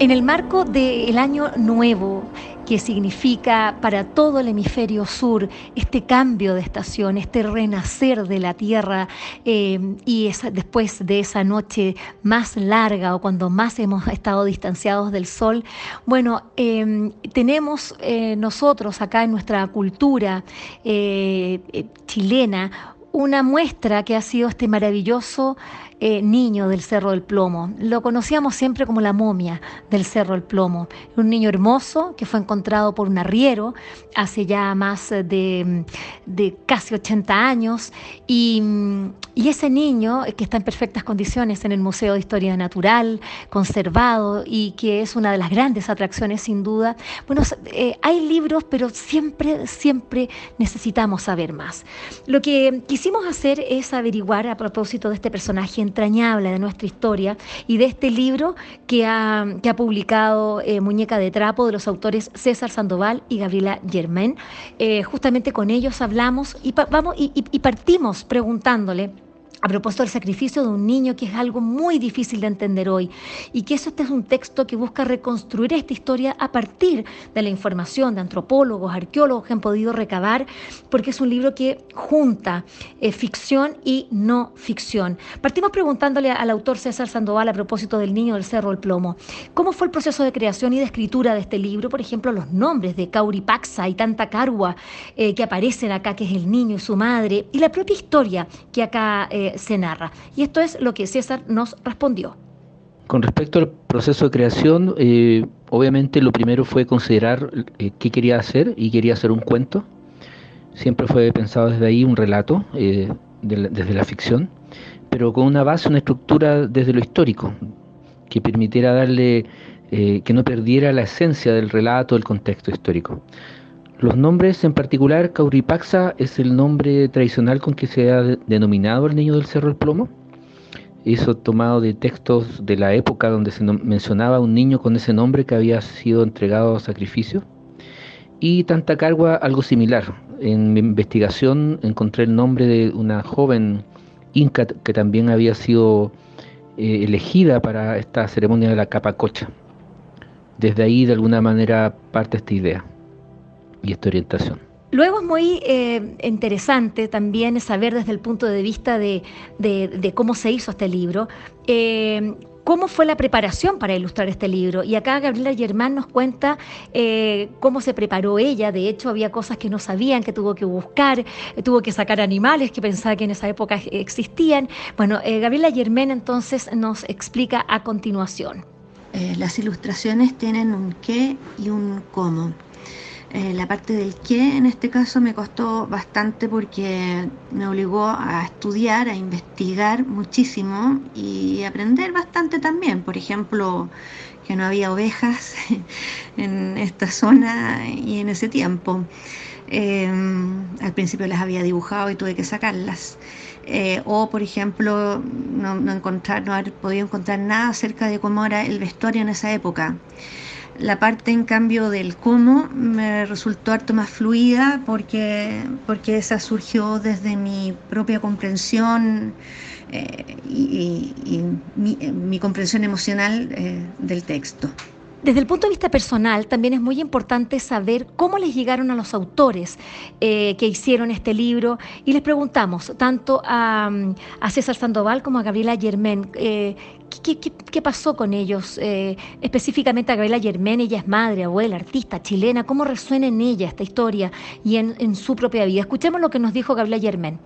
En el marco del año nuevo, que significa para todo el hemisferio sur este cambio de estación, este renacer de la Tierra eh, y después de esa noche más larga o cuando más hemos estado distanciados del Sol, bueno, eh, tenemos eh, nosotros acá en nuestra cultura chilena una muestra que ha sido este maravilloso eh, niño del Cerro del Plomo. Lo conocíamos siempre como la momia del Cerro del Plomo. Un niño hermoso que fue encontrado por un arriero hace ya más de, de casi 80 años y, y, ese niño que está en perfectas condiciones en el Museo de Historia Natural, conservado y que es una de las grandes atracciones sin duda. Bueno, eh, hay libros, pero siempre, siempre necesitamos saber más. Lo que quisimos hacer es averiguar a propósito de este personaje entrañable de nuestra historia y de este libro que ha, que ha publicado eh, Muñeca de Trapo de los autores César Sandoval y Gabriela Germain. Eh, justamente con ellos hablamos y, vamos, y partimos preguntándole a propósito del sacrificio de un niño, que es algo muy difícil de entender hoy, y que eso este es un texto que busca reconstruir esta historia a partir de la información de antropólogos, arqueólogos que han podido recabar, porque es un libro que junta eh, ficción y no ficción. Partimos preguntándole al autor César Sandoval a propósito del niño del Cerro del Plomo, ¿cómo fue el proceso de creación y de escritura de este libro? Por ejemplo, los nombres de Cauripaxa y Tanta Carua eh, que aparecen acá, que es el niño y su madre, y la propia historia que acá... Eh, se narra. Y esto es lo que César nos respondió. Con respecto al proceso de creación, eh, obviamente lo primero fue considerar eh, qué quería hacer y quería hacer un cuento. Siempre fue pensado desde ahí un relato, eh, desde la ficción, pero con una base, una estructura desde lo histórico, que permitiera darle, que no perdiera la esencia del relato, el contexto histórico. Los nombres, en particular, Cauripaxa es el nombre tradicional con que se ha denominado el niño del Cerro del Plomo. Eso tomado de textos de la época donde se mencionaba un niño con ese nombre que había sido entregado a sacrificio. Y Tantacargua, algo similar. En mi investigación encontré el nombre de una joven inca que también había sido eh, elegida para esta ceremonia de la capacocha. Desde ahí, de alguna manera, parte esta idea y esta orientación. Luego es muy eh, interesante también saber desde el punto de vista de, cómo se hizo este libro, eh, cómo fue la preparación para ilustrar este libro. Y acá Gabriela Germán nos cuenta eh, cómo se preparó ella. De hecho, había cosas que no sabían, que tuvo que buscar, tuvo que sacar animales que pensaba que en esa época existían. Bueno, Gabriela Germán entonces nos explica a continuación. las ilustraciones tienen un qué y un cómo. Eh, la parte del qué en este caso me costó bastante porque me obligó a estudiar, a investigar muchísimo y aprender bastante también. Por ejemplo, que no había ovejas en esta zona y en ese tiempo. Em, al principio las había dibujado y tuve que sacarlas. Eh, o, por ejemplo, no, encontrar, no haber podido encontrar nada acerca de cómo era el vestuario en esa época. La parte, en cambio, del cómo me resultó harto más fluida porque, porque esa surgió desde mi propia comprensión eh, y, mi, comprensión emocional eh, del texto. Desde el punto de vista personal, también es muy importante saber cómo les llegaron a los autores eh, que hicieron este libro y les preguntamos tanto a, César Sandoval como a Gabriela Germán eh, ¿qué, pasó con ellos, eh, específicamente a Gabriela Germán, ella es madre, abuela, artista chilena, cómo resuena en ella esta historia y en, su propia vida. Escuchemos lo que nos dijo Gabriela Germán.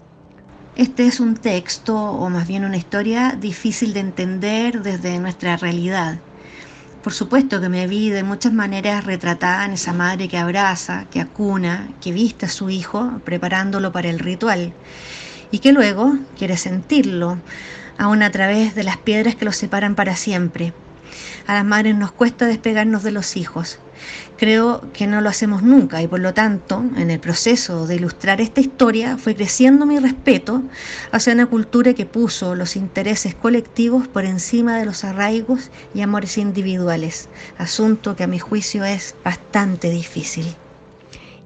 Este es un texto, o más bien una historia, difícil de entender desde nuestra realidad. Por supuesto que me vi de muchas maneras retratada en esa madre que abraza, que acuna, que viste a su hijo preparándolo para el ritual y que luego quiere sentirlo, aún a través de las piedras que los separan para siempre. A las madres nos cuesta despegarnos de los hijos. Creo que no lo hacemos nunca y por lo tanto, en el proceso de ilustrar esta historia, fue creciendo mi respeto hacia una cultura que puso los intereses colectivos por encima de los arraigos y amores individuales, asunto que a mi juicio es bastante difícil.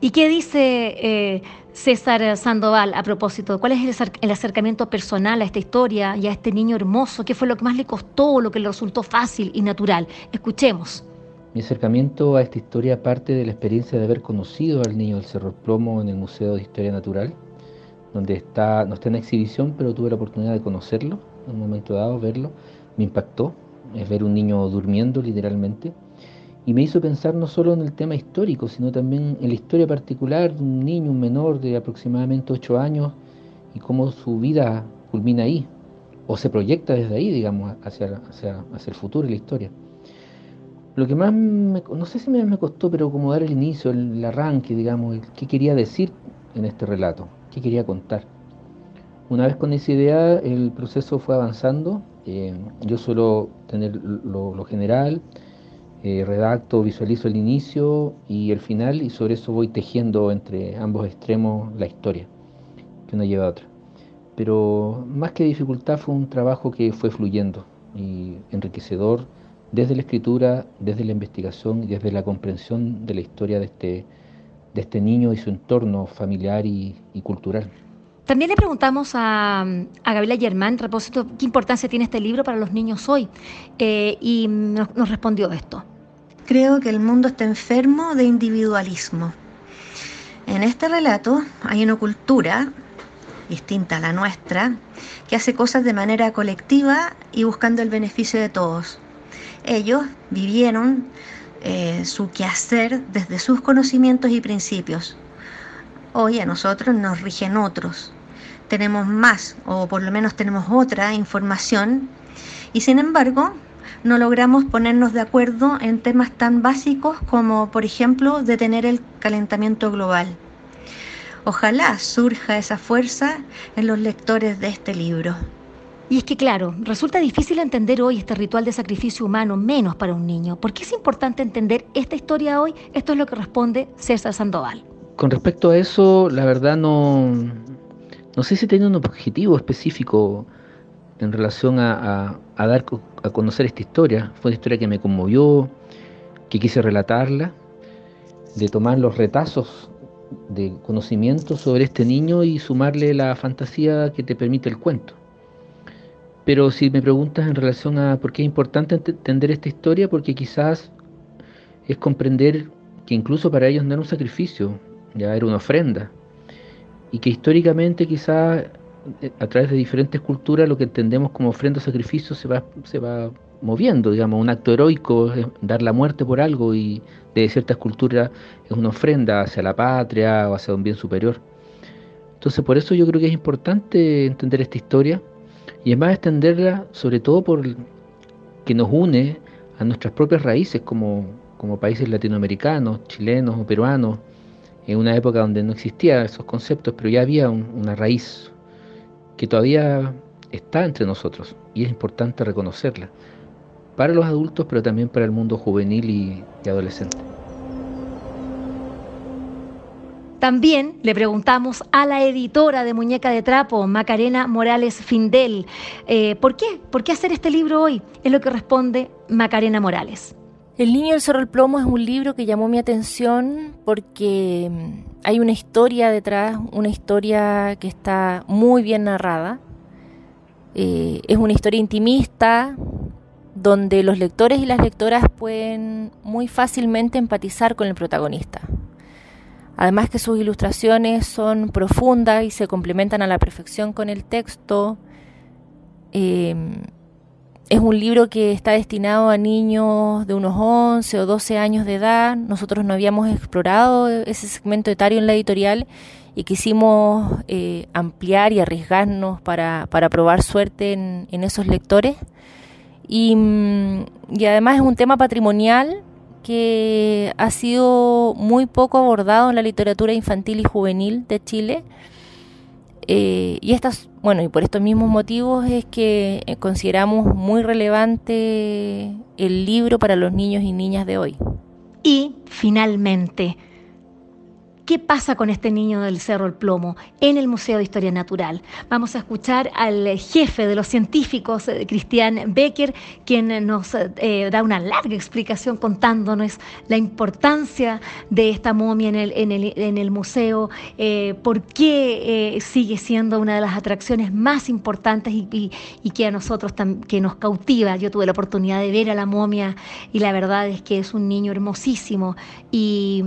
¿Y qué dice eh, César Sandoval a propósito? ¿Cuál es el, acercamiento personal a esta historia y a este niño hermoso? ¿Qué fue lo que más le costó, lo que le resultó fácil y natural? Escuchemos. Mi acercamiento a esta historia parte de la experiencia de haber conocido al niño del Cerro Plomo en el Museo de Historia Natural, donde está, no está en exhibición, pero tuve la oportunidad de conocerlo en un momento dado, verlo. Me impactó, es ver un niño durmiendo literalmente y me hizo pensar no solo en el tema histórico, sino también en la historia particular de un niño, un menor de aproximadamente 8 años y cómo su vida culmina ahí, o se proyecta desde ahí, digamos, hacia, hacia, hacia el futuro y la historia. Lo que más, me, no sé si me, costó, pero como dar el inicio, el, arranque, digamos, qué quería decir en este relato, qué quería contar. Una vez con esa idea, el proceso fue avanzando. Eh, yo suelo tener lo, lo general, eh, redacto, visualizo el inicio y el final y sobre eso voy tejiendo entre ambos extremos la historia, que una lleva a otra. Pero más que dificultad fue un trabajo que fue fluyendo y enriquecedor desde la escritura, desde la investigación y desde la comprensión de la historia de este, de este niño y su entorno familiar y, cultural. También le preguntamos a, a Gabriela Germán, qué importancia tiene este libro para los niños hoy, eh, y nos, nos respondió esto. Creo que el mundo está enfermo de individualismo. En este relato hay una cultura distinta a la nuestra, que hace cosas de manera colectiva y buscando el beneficio de todos. Ellos vivieron eh, su quehacer desde sus conocimientos y principios. Hoy a nosotros nos rigen otros tenemos más o por lo menos tenemos otra información y sin embargo no logramos ponernos de acuerdo en temas tan básicos como por ejemplo detener el calentamiento global. Ojalá surja esa fuerza en los lectores de este libro. Y es que, claro, resulta difícil entender hoy este ritual de sacrificio humano, menos para un niño. ¿Por qué es importante entender esta historia hoy? Esto es lo que responde César Sandoval. Con respecto a eso, la verdad no, no sé si tenía un objetivo específico en relación a, dar a conocer esta historia. Fue una historia que me conmovió, que quise relatarla, de tomar los retazos de conocimiento sobre este niño y sumarle la fantasía que te permite el cuento. Pero si me preguntas en relación a por qué es importante entender esta historia, porque quizás es comprender que incluso para ellos no era un sacrificio, ya era una ofrenda y que históricamente quizás a través de diferentes culturas lo que entendemos como ofrenda o sacrificio se va, se va moviendo, digamos, un acto heroico es dar la muerte por algo y de ciertas culturas es una ofrenda hacia la patria o hacia un bien superior. Entonces por eso yo creo que es importante entender esta historia y es más extenderla sobre todo por que nos une a nuestras propias raíces como, como países latinoamericanos, chilenos o peruanos, en una época donde no existían esos conceptos, pero ya había una raíz que todavía está entre nosotros y es importante reconocerla, para los adultos, pero también para el mundo juvenil y, adolescente. También le preguntamos a la editora de Muñeca de Trapo, Macarena Morales Findel, eh, ¿por qué? ¿Por qué hacer este libro hoy? Es lo que responde Macarena Morales. El niño del Cerro del Plomo es un libro que llamó mi atención porque mm, hay una historia detrás, una historia que está muy bien narrada. Eh, es una historia intimista donde los lectores y las lectoras pueden muy fácilmente empatizar con el protagonista. Además que sus ilustraciones son profundas y se complementan a la perfección con el texto. Eh, es un libro que está destinado a niños de unos 11 o 12 años de edad. Nosotros no habíamos explorado ese segmento etario en la editorial y quisimos eh, ampliar y arriesgarnos para, para probar suerte en, en esos lectores. Y, mm, y, además es un tema patrimonial que ha sido muy poco abordado en la literatura infantil y juvenil de Chile. Eh, y estas, bueno, y por estos mismos motivos es que eh, consideramos muy relevante el libro para los niños y niñas de hoy. Y finalmente, ¿Qué pasa con este niño del Cerro El Plomo en el Museo de Historia Natural? Vamos a escuchar al jefe de los científicos, eh, Cristian Becker, quien nos eh, da una larga explicación contándonos la importancia de esta momia en el, museo, eh, por qué sigue siendo una de las atracciones más importantes y, que a nosotros que nos cautiva. Yo tuve la oportunidad de ver a la momia y la verdad es que es un niño hermosísimo y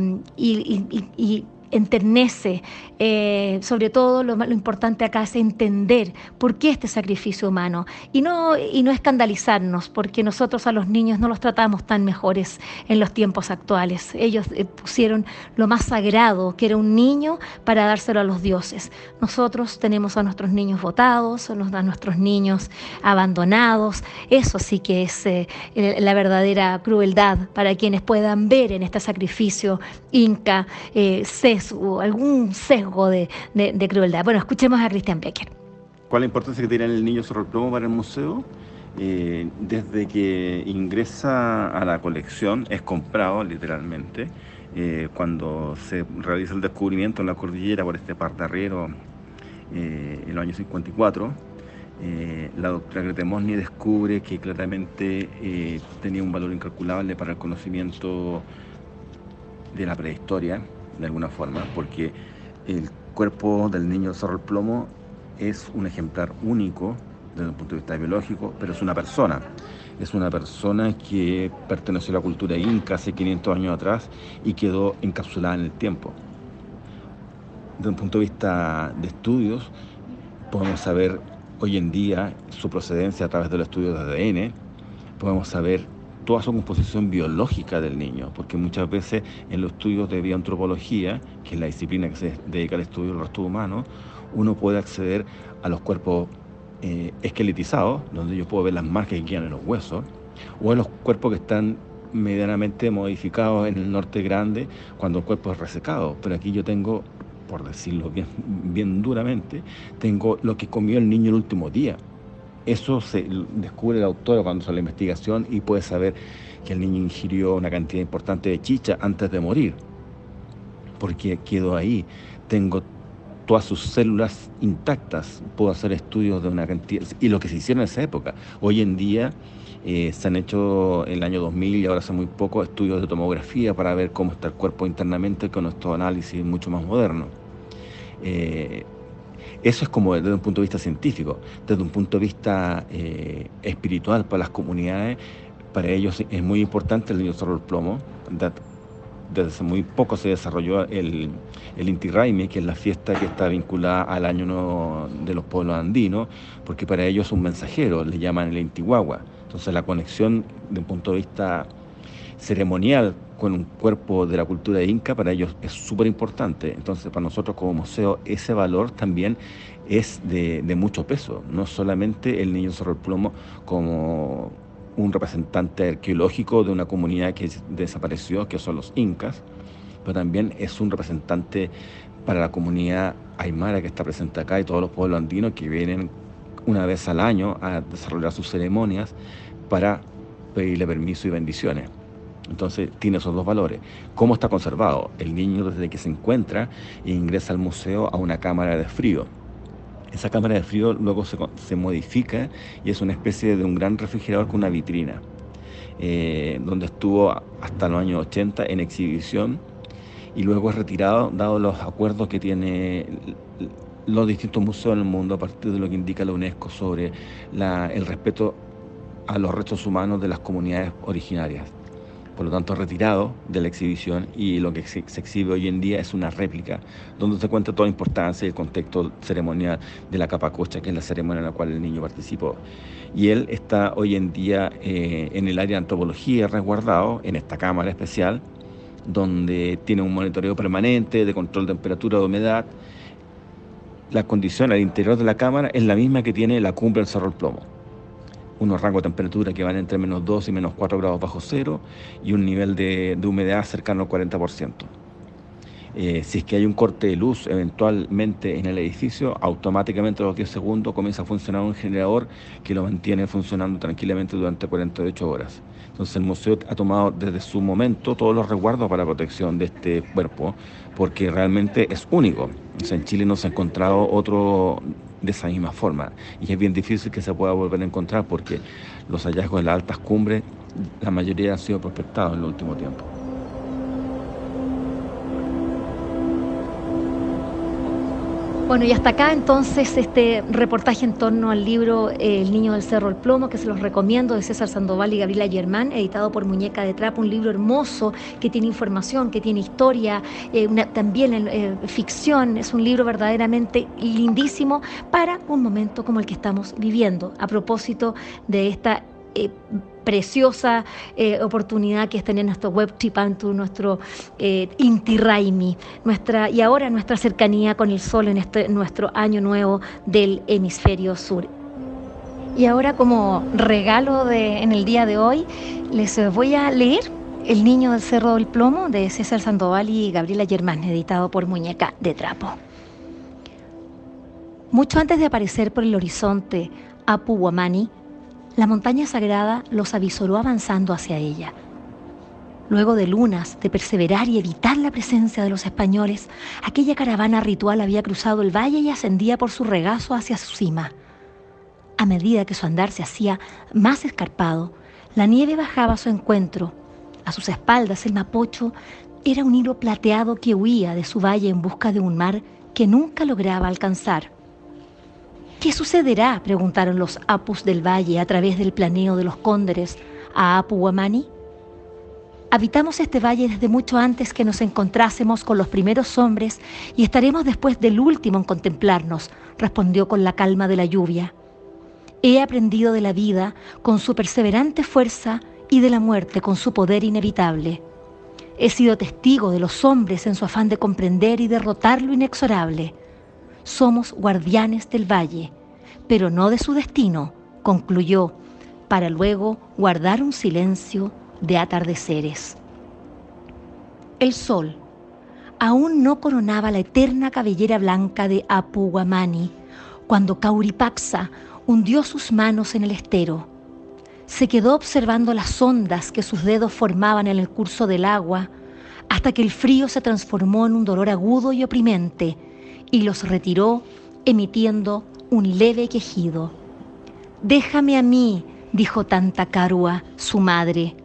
enternece. Eh, sobre todo lo, importante acá es entender por qué este sacrificio humano y no, y no escandalizarnos, porque nosotros a los niños no los tratamos tan mejores en los tiempos actuales. Ellos eh, pusieron lo más sagrado, que era un niño, para dárselo a los dioses. Nosotros tenemos a nuestros niños votados, a nuestros niños abandonados. Eso sí que es eh, la verdadera crueldad para quienes puedan ver en este sacrificio inca eh, sesgo, algún sesgo de, de, crueldad. Bueno, escuchemos a Christian Becker. ¿Cuál es la importancia que tiene el niño sobre para el museo? Eh, desde que ingresa a la colección, es comprado literalmente, eh, cuando se realiza el descubrimiento en la cordillera por este pardarriero eh, en los años 54, la doctora Grete Mosny descubre que claramente tenía un valor incalculable para el conocimiento de la prehistoria, de alguna forma, porque el cuerpo del niño Cerro el Plomo es un ejemplar único desde un punto de vista biológico, pero es una persona. Es una persona que perteneció a la cultura inca hace 500 años atrás y quedó encapsulada en el tiempo. Desde un punto de vista de estudios, podemos saber hoy en día su procedencia a través de los estudios de ADN, podemos saber toda su composición biológica del niño, porque muchas veces en los estudios de bioantropología, que es la disciplina que se dedica al estudio del rostro humano, uno puede acceder a los cuerpos eh, esqueletizados, donde yo puedo ver las marcas que quedan en los huesos, o en los cuerpos que están medianamente modificados en el norte grande, cuando el cuerpo es resecado. Pero aquí yo tengo, por decirlo bien, bien duramente, tengo lo que comió el niño el último día. Eso se descubre el autor cuando hace la investigación y puede saber que el niño ingirió una cantidad importante de chicha antes de morir, porque quedó ahí. Tengo todas sus células intactas, puedo hacer estudios de una cantidad, y lo que se hicieron en esa época. Hoy en día eh, se han hecho en el año 2000 y ahora hace muy poco estudios de tomografía para ver cómo está el cuerpo internamente con nuestro análisis mucho más moderno. Eh, eso es como desde un punto de vista científico, desde un punto de vista eh, espiritual para las comunidades, para ellos es muy importante el cerro del plomo. Desde hace muy poco se desarrolló el, el Inti Raymi, que es la fiesta que está vinculada al año de los pueblos andinos, porque para ellos es un mensajero, le llaman el Intihuahua. Entonces la conexión de un punto de vista ceremonial con un cuerpo de la cultura inca, para ellos es súper importante. Entonces, para nosotros como museo, ese valor también es de, mucho peso. No solamente el niño Cerro el Plomo como un representante arqueológico de una comunidad que desapareció, que son los incas, pero también es un representante para la comunidad aymara que está presente acá y todos los pueblos andinos que vienen una vez al año a desarrollar sus ceremonias para pedirle permiso y bendiciones. Entonces tiene esos dos valores. ¿Cómo está conservado? El niño desde que se encuentra ingresa al museo a una cámara de frío. Esa cámara de frío luego se, modifica y es una especie de un gran refrigerador con una vitrina, eh, donde estuvo hasta los años 80 en exhibición y luego es retirado, dado los acuerdos que tiene los distintos museos en el mundo a partir de lo que indica la UNESCO sobre el respeto a los restos humanos de las comunidades originarias por lo tanto retirado de la exhibición y lo que se, exhibe hoy en día es una réplica donde se cuenta toda la importancia y el contexto ceremonial de la capacocha, que es la ceremonia en la cual el niño participó. Y él está hoy en día eh, en el área de antropología resguardado, en esta cámara especial, donde tiene un monitoreo permanente de control de temperatura, de humedad, la condición al interior de la cámara es la misma que tiene la cumbre del Cerro del Plomo. Unos rangos de temperatura que van entre menos 2 y menos 4 grados bajo cero y un nivel de, humedad cercano al 40%. Eh, si es que hay un corte de luz eventualmente en el edificio, automáticamente a los 10 segundos comienza a funcionar un generador que lo mantiene funcionando tranquilamente durante 48 horas. Entonces el museo ha tomado desde su momento todos los resguardos para la protección de este cuerpo, porque realmente es único. en Chile no se ha encontrado otro de esa misma forma y es bien difícil que se pueda volver a encontrar porque los hallazgos de las altas cumbres, la mayoría han sido prospectados en el último tiempo. Bueno, y hasta acá entonces este reportaje en torno al libro eh, El niño del cerro el plomo, que se los recomiendo, de César Sandoval y Gabriela Germán, editado por Muñeca de Trapo, un libro hermoso que tiene información, que tiene historia, eh, también eh, ficción, es un libro verdaderamente lindísimo para un momento como el que estamos viviendo, a propósito de esta preciosa eh, oportunidad que es tener nuestro web Chipantu, nuestro eh, Inti Raimi, nuestra, y ahora nuestra cercanía con el sol en este, nuestro año nuevo del hemisferio sur. Y ahora como regalo de, en el día de hoy les voy a leer El niño del Cerro del Plomo de César Sandoval y Gabriela Germán, editado por Muñeca de Trapo. Mucho antes de aparecer por el horizonte Apu Guamani, la montaña sagrada los avisoró avanzando hacia ella. Luego de lunas de perseverar y evitar la presencia de los españoles, aquella caravana ritual había cruzado el valle y ascendía por su regazo hacia su cima. A medida que su andar se hacía más escarpado, la nieve bajaba a su encuentro. A sus espaldas el mapocho era un hilo plateado que huía de su valle en busca de un mar que nunca lograba alcanzar. ¿Qué sucederá? preguntaron los apus del valle a través del planeo de los cóndores a Apu Guamani. Habitamos este valle desde mucho antes que nos encontrásemos con los primeros hombres y estaremos después del último en contemplarnos, respondió con la calma de la lluvia. He aprendido de la vida con su perseverante fuerza y de la muerte con su poder inevitable. He sido testigo de los hombres en su afán de comprender y derrotar lo inexorable somos guardianes del valle, pero no de su destino, concluyó, para luego guardar un silencio de atardeceres. El sol aún no coronaba la eterna cabellera blanca de Apu Guamani cuando Kauripaxa hundió sus manos en el estero. Se quedó observando las ondas que sus dedos formaban en el curso del agua hasta que el frío se transformó en un dolor agudo y oprimente y los retiró emitiendo un leve quejido. Déjame a mí, dijo Tanta Carua, su madre.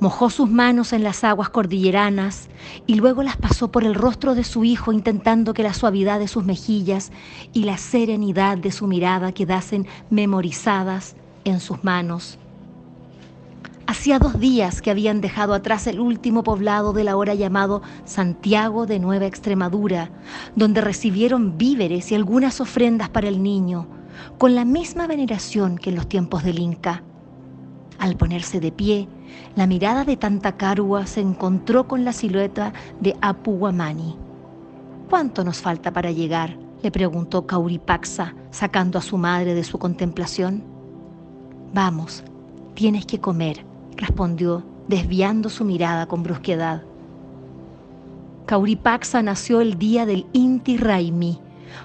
Mojó sus manos en las aguas cordilleranas y luego las pasó por el rostro de su hijo intentando que la suavidad de sus mejillas y la serenidad de su mirada quedasen memorizadas en sus manos. Hacía dos días que habían dejado atrás el último poblado de la hora llamado Santiago de Nueva Extremadura, donde recibieron víveres y algunas ofrendas para el niño, con la misma veneración que en los tiempos del Inca. Al ponerse de pie, la mirada de Tanta Carua se encontró con la silueta de Apu Guamani. ¿Cuánto nos falta para llegar? le preguntó Cauripaxa, sacando a su madre de su contemplación. Vamos, tienes que comer, respondió, desviando su mirada con brusquedad. Cauripaxa nació el día del Inti Raimi,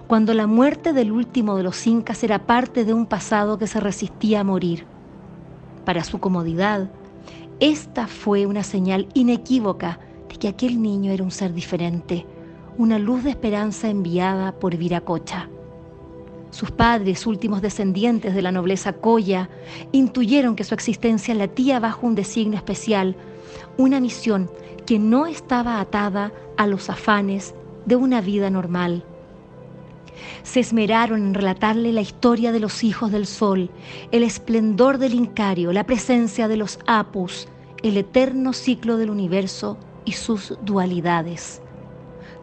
cuando la muerte del último de los incas era parte de un pasado que se resistía a morir. Para su comodidad, esta fue una señal inequívoca de que aquel niño era un ser diferente, una luz de esperanza enviada por Viracocha. Sus padres, últimos descendientes de la nobleza Coya, intuyeron que su existencia latía bajo un designio especial, una misión que no estaba atada a los afanes de una vida normal. Se esmeraron en relatarle la historia de los hijos del sol, el esplendor del Incario, la presencia de los Apus, el eterno ciclo del universo y sus dualidades.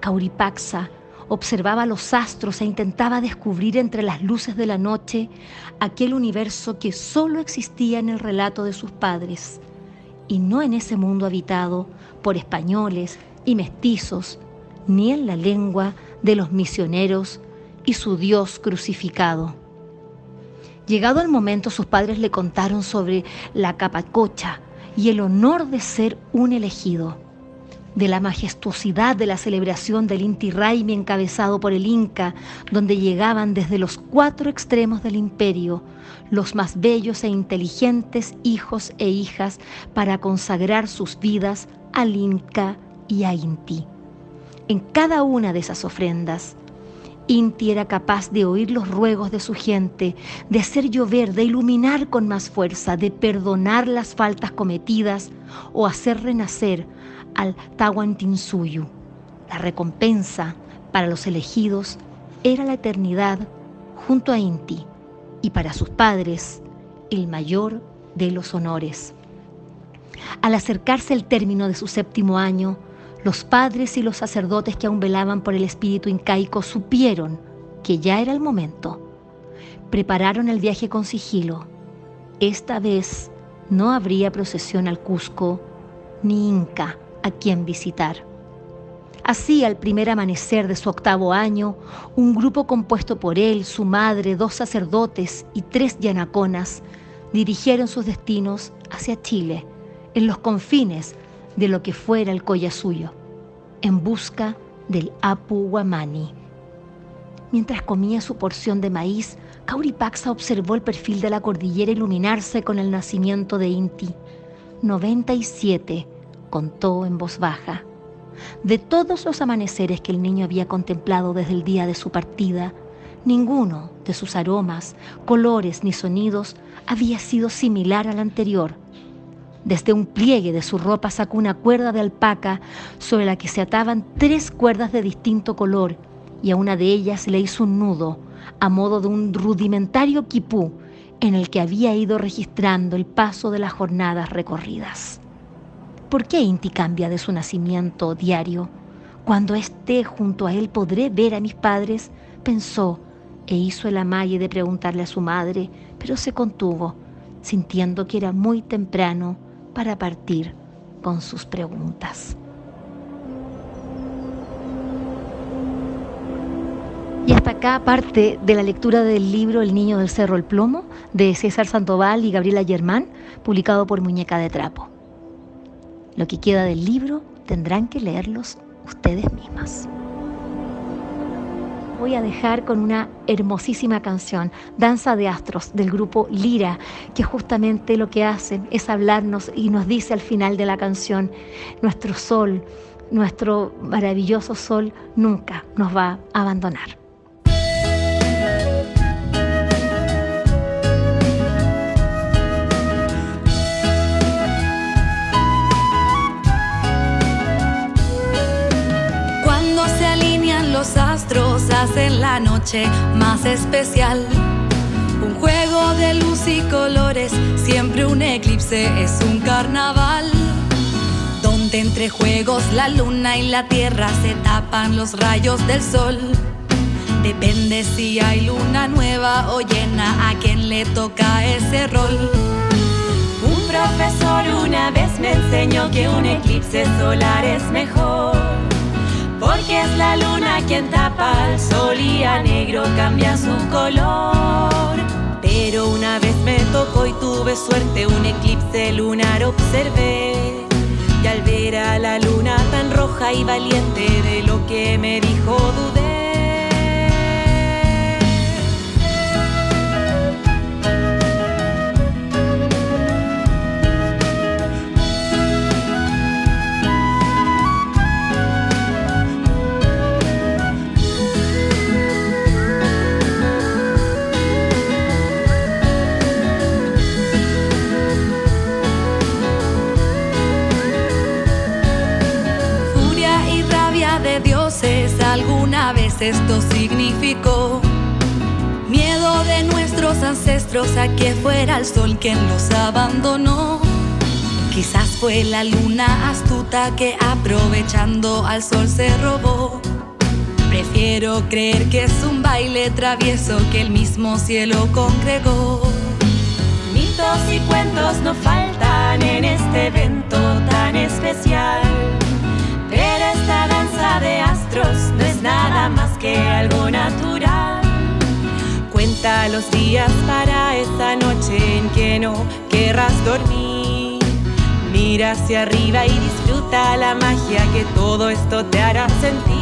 Cauripaxa, observaba los astros e intentaba descubrir entre las luces de la noche aquel universo que solo existía en el relato de sus padres y no en ese mundo habitado por españoles y mestizos, ni en la lengua de los misioneros y su Dios crucificado. Llegado el momento, sus padres le contaron sobre la capacocha y el honor de ser un elegido, de la majestuosidad de la celebración del Inti Raimi encabezado por el Inca, donde llegaban desde los cuatro extremos del imperio los más bellos e inteligentes hijos e hijas para consagrar sus vidas al Inca y a Inti. En cada una de esas ofrendas, Inti era capaz de oír los ruegos de su gente, de hacer llover, de iluminar con más fuerza, de perdonar las faltas cometidas o hacer renacer al Tawantinsuyu. La recompensa para los elegidos era la eternidad junto a Inti y para sus padres el mayor de los honores. Al acercarse el término de su séptimo año, los padres y los sacerdotes que aún velaban por el espíritu incaico supieron que ya era el momento. Prepararon el viaje con sigilo. Esta vez no habría procesión al Cusco ni Inca a quien visitar. Así, al primer amanecer de su octavo año, un grupo compuesto por él, su madre, dos sacerdotes y tres yanaconas dirigieron sus destinos hacia Chile, en los confines de lo que fuera el suyo, en busca del Apu Guamani. Mientras comía su porción de maíz, Cauripaxa observó el perfil de la cordillera iluminarse con el nacimiento de Inti. 97, contó en voz baja. De todos los amaneceres que el niño había contemplado desde el día de su partida, ninguno de sus aromas, colores ni sonidos había sido similar al anterior. Desde un pliegue de su ropa sacó una cuerda de alpaca sobre la que se ataban tres cuerdas de distinto color y a una de ellas le hizo un nudo a modo de un rudimentario quipú en el que había ido registrando el paso de las jornadas recorridas. ¿Por qué Inti cambia de su nacimiento diario? Cuando esté junto a él podré ver a mis padres, pensó e hizo el amague de preguntarle a su madre, pero se contuvo, sintiendo que era muy temprano para partir con sus preguntas. Y hasta acá parte de la lectura del libro El niño del cerro el plomo de César Sandoval y Gabriela Germán, publicado por Muñeca de Trapo. Lo que queda del libro tendrán que leerlos ustedes mismas voy a dejar con una hermosísima canción, Danza de Astros, del grupo Lira, que justamente lo que hacen es hablarnos y nos dice al final de la canción, nuestro sol, nuestro maravilloso sol nunca nos va a abandonar. Hacen la noche más especial. Un juego de luz y colores, siempre un eclipse es un carnaval. Donde entre juegos la luna y la tierra se tapan los rayos del sol. Depende si hay luna nueva o llena a quien le toca ese rol. Un profesor una vez me enseñó que un eclipse solar es mejor porque es la luna quien tapa al sol y a negro cambia su color. Pero una vez me tocó y tuve suerte, un eclipse lunar observé. Y al ver a la luna tan roja y valiente de lo que me dijo dudé. Esto significó miedo de nuestros ancestros a que fuera el sol quien los abandonó. Quizás fue la luna astuta que aprovechando al sol se robó. Prefiero creer que es un baile travieso que el mismo cielo congregó. Mitos y cuentos no faltan en este evento tan especial, pero esta danza de astros no es nada más que algo natural. Cuenta los días para esa noche en que no querrás dormir. Mira hacia arriba y disfruta la magia que todo esto te hará sentir.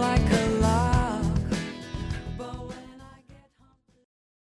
Like a